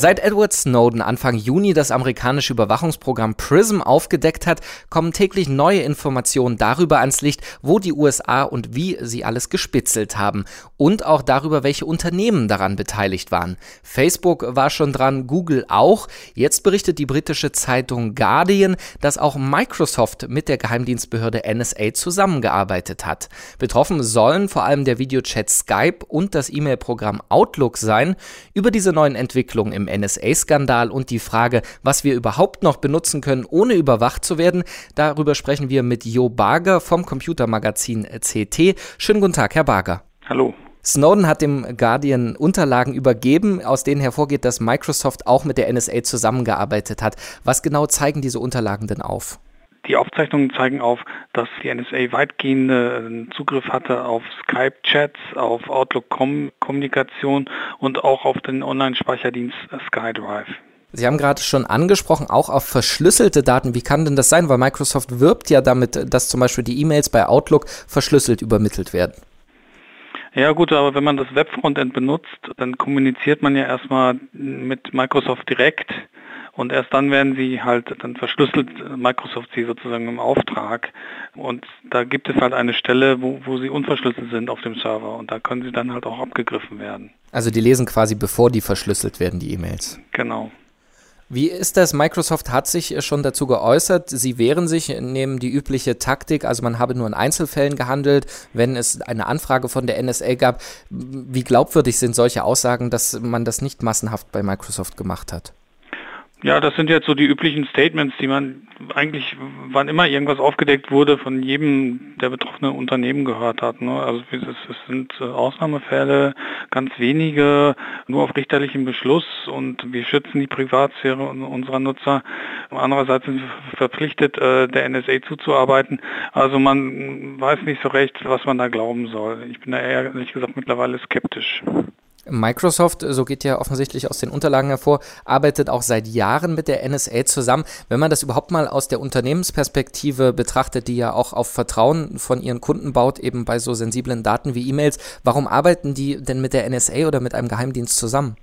Seit Edward Snowden Anfang Juni das amerikanische Überwachungsprogramm PRISM aufgedeckt hat, kommen täglich neue Informationen darüber ans Licht, wo die USA und wie sie alles gespitzelt haben. Und auch darüber, welche Unternehmen daran beteiligt waren. Facebook war schon dran, Google auch. Jetzt berichtet die britische Zeitung Guardian, dass auch Microsoft mit der Geheimdienstbehörde NSA zusammengearbeitet hat. Betroffen sollen vor allem der Videochat Skype und das E-Mail-Programm Outlook sein. Über diese neuen Entwicklungen im NSA-Skandal und die Frage, was wir überhaupt noch benutzen können, ohne überwacht zu werden. Darüber sprechen wir mit Jo Barger vom Computermagazin CT. Schönen guten Tag, Herr Barger. Hallo. Snowden hat dem Guardian Unterlagen übergeben, aus denen hervorgeht, dass Microsoft auch mit der NSA zusammengearbeitet hat. Was genau zeigen diese Unterlagen denn auf? Die Aufzeichnungen zeigen auf, dass die NSA weitgehenden Zugriff hatte auf Skype-Chats, auf Outlook-Kommunikation und auch auf den Online-Speicherdienst SkyDrive. Sie haben gerade schon angesprochen, auch auf verschlüsselte Daten. Wie kann denn das sein? Weil Microsoft wirbt ja damit, dass zum Beispiel die E-Mails bei Outlook verschlüsselt übermittelt werden. Ja gut, aber wenn man das Webfrontend benutzt, dann kommuniziert man ja erstmal mit Microsoft direkt und erst dann werden sie halt, dann verschlüsselt Microsoft sie sozusagen im Auftrag. Und da gibt es halt eine Stelle, wo, wo sie unverschlüsselt sind auf dem Server. Und da können sie dann halt auch abgegriffen werden. Also die lesen quasi, bevor die verschlüsselt werden, die E-Mails. Genau. Wie ist das? Microsoft hat sich schon dazu geäußert, sie wehren sich, nehmen die übliche Taktik, also man habe nur in Einzelfällen gehandelt, wenn es eine Anfrage von der NSA gab. Wie glaubwürdig sind solche Aussagen, dass man das nicht massenhaft bei Microsoft gemacht hat? Ja, das sind jetzt so die üblichen Statements, die man eigentlich, wann immer irgendwas aufgedeckt wurde, von jedem der betroffenen Unternehmen gehört hat. Ne? Also es, sind äh, Ausnahmefälle, ganz wenige, nur auf richterlichem Beschluss und wir schützen die Privatsphäre unserer Nutzer. Andererseits sind wir verpflichtet, äh, der NSA zuzuarbeiten. Also man weiß nicht so recht, was man da glauben soll. Ich bin da ehrlich gesagt mittlerweile skeptisch. Microsoft, so geht ja offensichtlich aus den Unterlagen hervor, arbeitet auch seit Jahren mit der NSA zusammen. Wenn man das überhaupt mal aus der Unternehmensperspektive betrachtet, die ja auch auf Vertrauen von ihren Kunden baut, eben bei so sensiblen Daten wie E-Mails, warum arbeiten die denn mit der NSA oder mit einem Geheimdienst zusammen?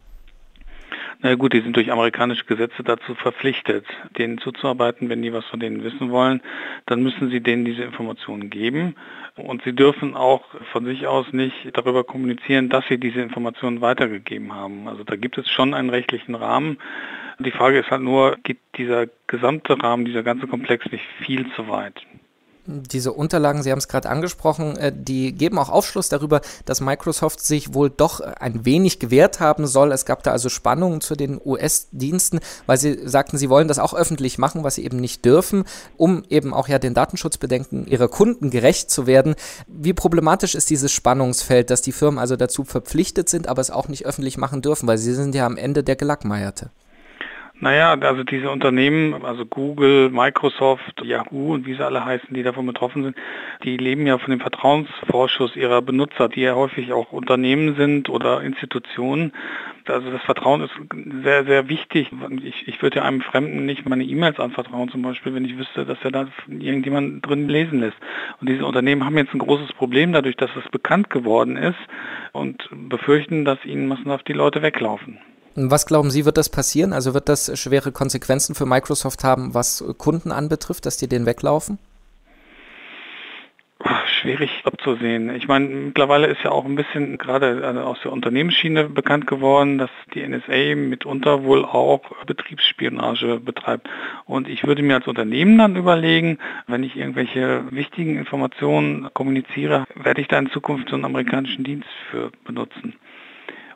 Na gut, die sind durch amerikanische Gesetze dazu verpflichtet, denen zuzuarbeiten, wenn die was von denen wissen wollen, dann müssen sie denen diese Informationen geben. Und sie dürfen auch von sich aus nicht darüber kommunizieren, dass sie diese Informationen weitergegeben haben. Also da gibt es schon einen rechtlichen Rahmen. Die Frage ist halt nur, geht dieser gesamte Rahmen, dieser ganze Komplex nicht viel zu weit? Diese Unterlagen, Sie haben es gerade angesprochen, äh, die geben auch Aufschluss darüber, dass Microsoft sich wohl doch ein wenig gewehrt haben soll. Es gab da also Spannungen zu den US-Diensten, weil sie sagten, sie wollen das auch öffentlich machen, was sie eben nicht dürfen, um eben auch ja den Datenschutzbedenken ihrer Kunden gerecht zu werden. Wie problematisch ist dieses Spannungsfeld, dass die Firmen also dazu verpflichtet sind, aber es auch nicht öffentlich machen dürfen, weil sie sind ja am Ende der Gelackmeierte? Naja, also diese Unternehmen, also Google, Microsoft, Yahoo und wie sie alle heißen, die davon betroffen sind, die leben ja von dem Vertrauensvorschuss ihrer Benutzer, die ja häufig auch Unternehmen sind oder Institutionen. Also das Vertrauen ist sehr, sehr wichtig. Ich, ich würde ja einem Fremden nicht meine E-Mails anvertrauen, zum Beispiel, wenn ich wüsste, dass er da irgendjemand drin lesen lässt. Und diese Unternehmen haben jetzt ein großes Problem dadurch, dass es bekannt geworden ist und befürchten, dass ihnen massenhaft die Leute weglaufen. Was glauben Sie, wird das passieren? Also wird das schwere Konsequenzen für Microsoft haben, was Kunden anbetrifft, dass die den weglaufen? Schwierig abzusehen. Ich meine, mittlerweile ist ja auch ein bisschen gerade äh, aus der Unternehmensschiene bekannt geworden, dass die NSA mitunter wohl auch Betriebsspionage betreibt. Und ich würde mir als Unternehmen dann überlegen, wenn ich irgendwelche wichtigen Informationen kommuniziere, werde ich da in Zukunft so einen amerikanischen Dienst für benutzen.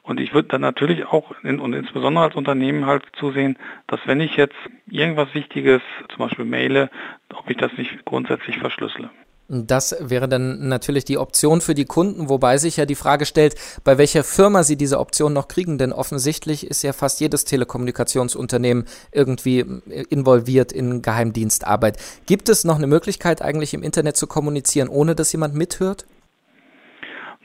Und ich würde dann natürlich auch in, und insbesondere als Unternehmen halt zusehen, dass wenn ich jetzt irgendwas Wichtiges, zum Beispiel maile, ob ich das nicht grundsätzlich verschlüssele. Das wäre dann natürlich die Option für die Kunden, wobei sich ja die Frage stellt, bei welcher Firma sie diese Option noch kriegen, denn offensichtlich ist ja fast jedes Telekommunikationsunternehmen irgendwie involviert in Geheimdienstarbeit. Gibt es noch eine Möglichkeit eigentlich im Internet zu kommunizieren, ohne dass jemand mithört?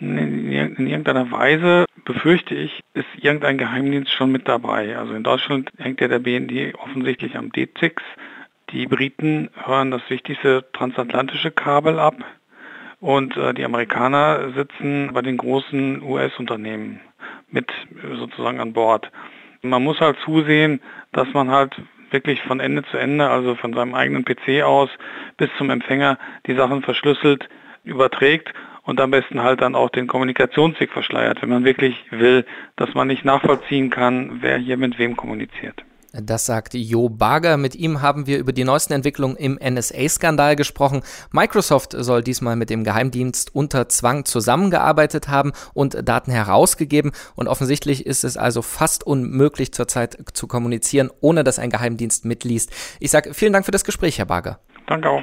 In irgendeiner Weise befürchte ich, ist irgendein Geheimdienst schon mit dabei. Also in Deutschland hängt ja der BND offensichtlich am D6. Die Briten hören das wichtigste transatlantische Kabel ab. und äh, die Amerikaner sitzen bei den großen US-Unternehmen mit sozusagen an Bord. Man muss halt zusehen, dass man halt wirklich von Ende zu Ende, also von seinem eigenen PC aus bis zum Empfänger, die Sachen verschlüsselt überträgt und am besten halt dann auch den Kommunikationsweg verschleiert, wenn man wirklich will, dass man nicht nachvollziehen kann, wer hier mit wem kommuniziert. Das sagt Jo Barger. Mit ihm haben wir über die neuesten Entwicklungen im NSA-Skandal gesprochen. Microsoft soll diesmal mit dem Geheimdienst unter Zwang zusammengearbeitet haben und Daten herausgegeben. Und offensichtlich ist es also fast unmöglich zurzeit zu kommunizieren, ohne dass ein Geheimdienst mitliest. Ich sage vielen Dank für das Gespräch, Herr Barger. Danke auch.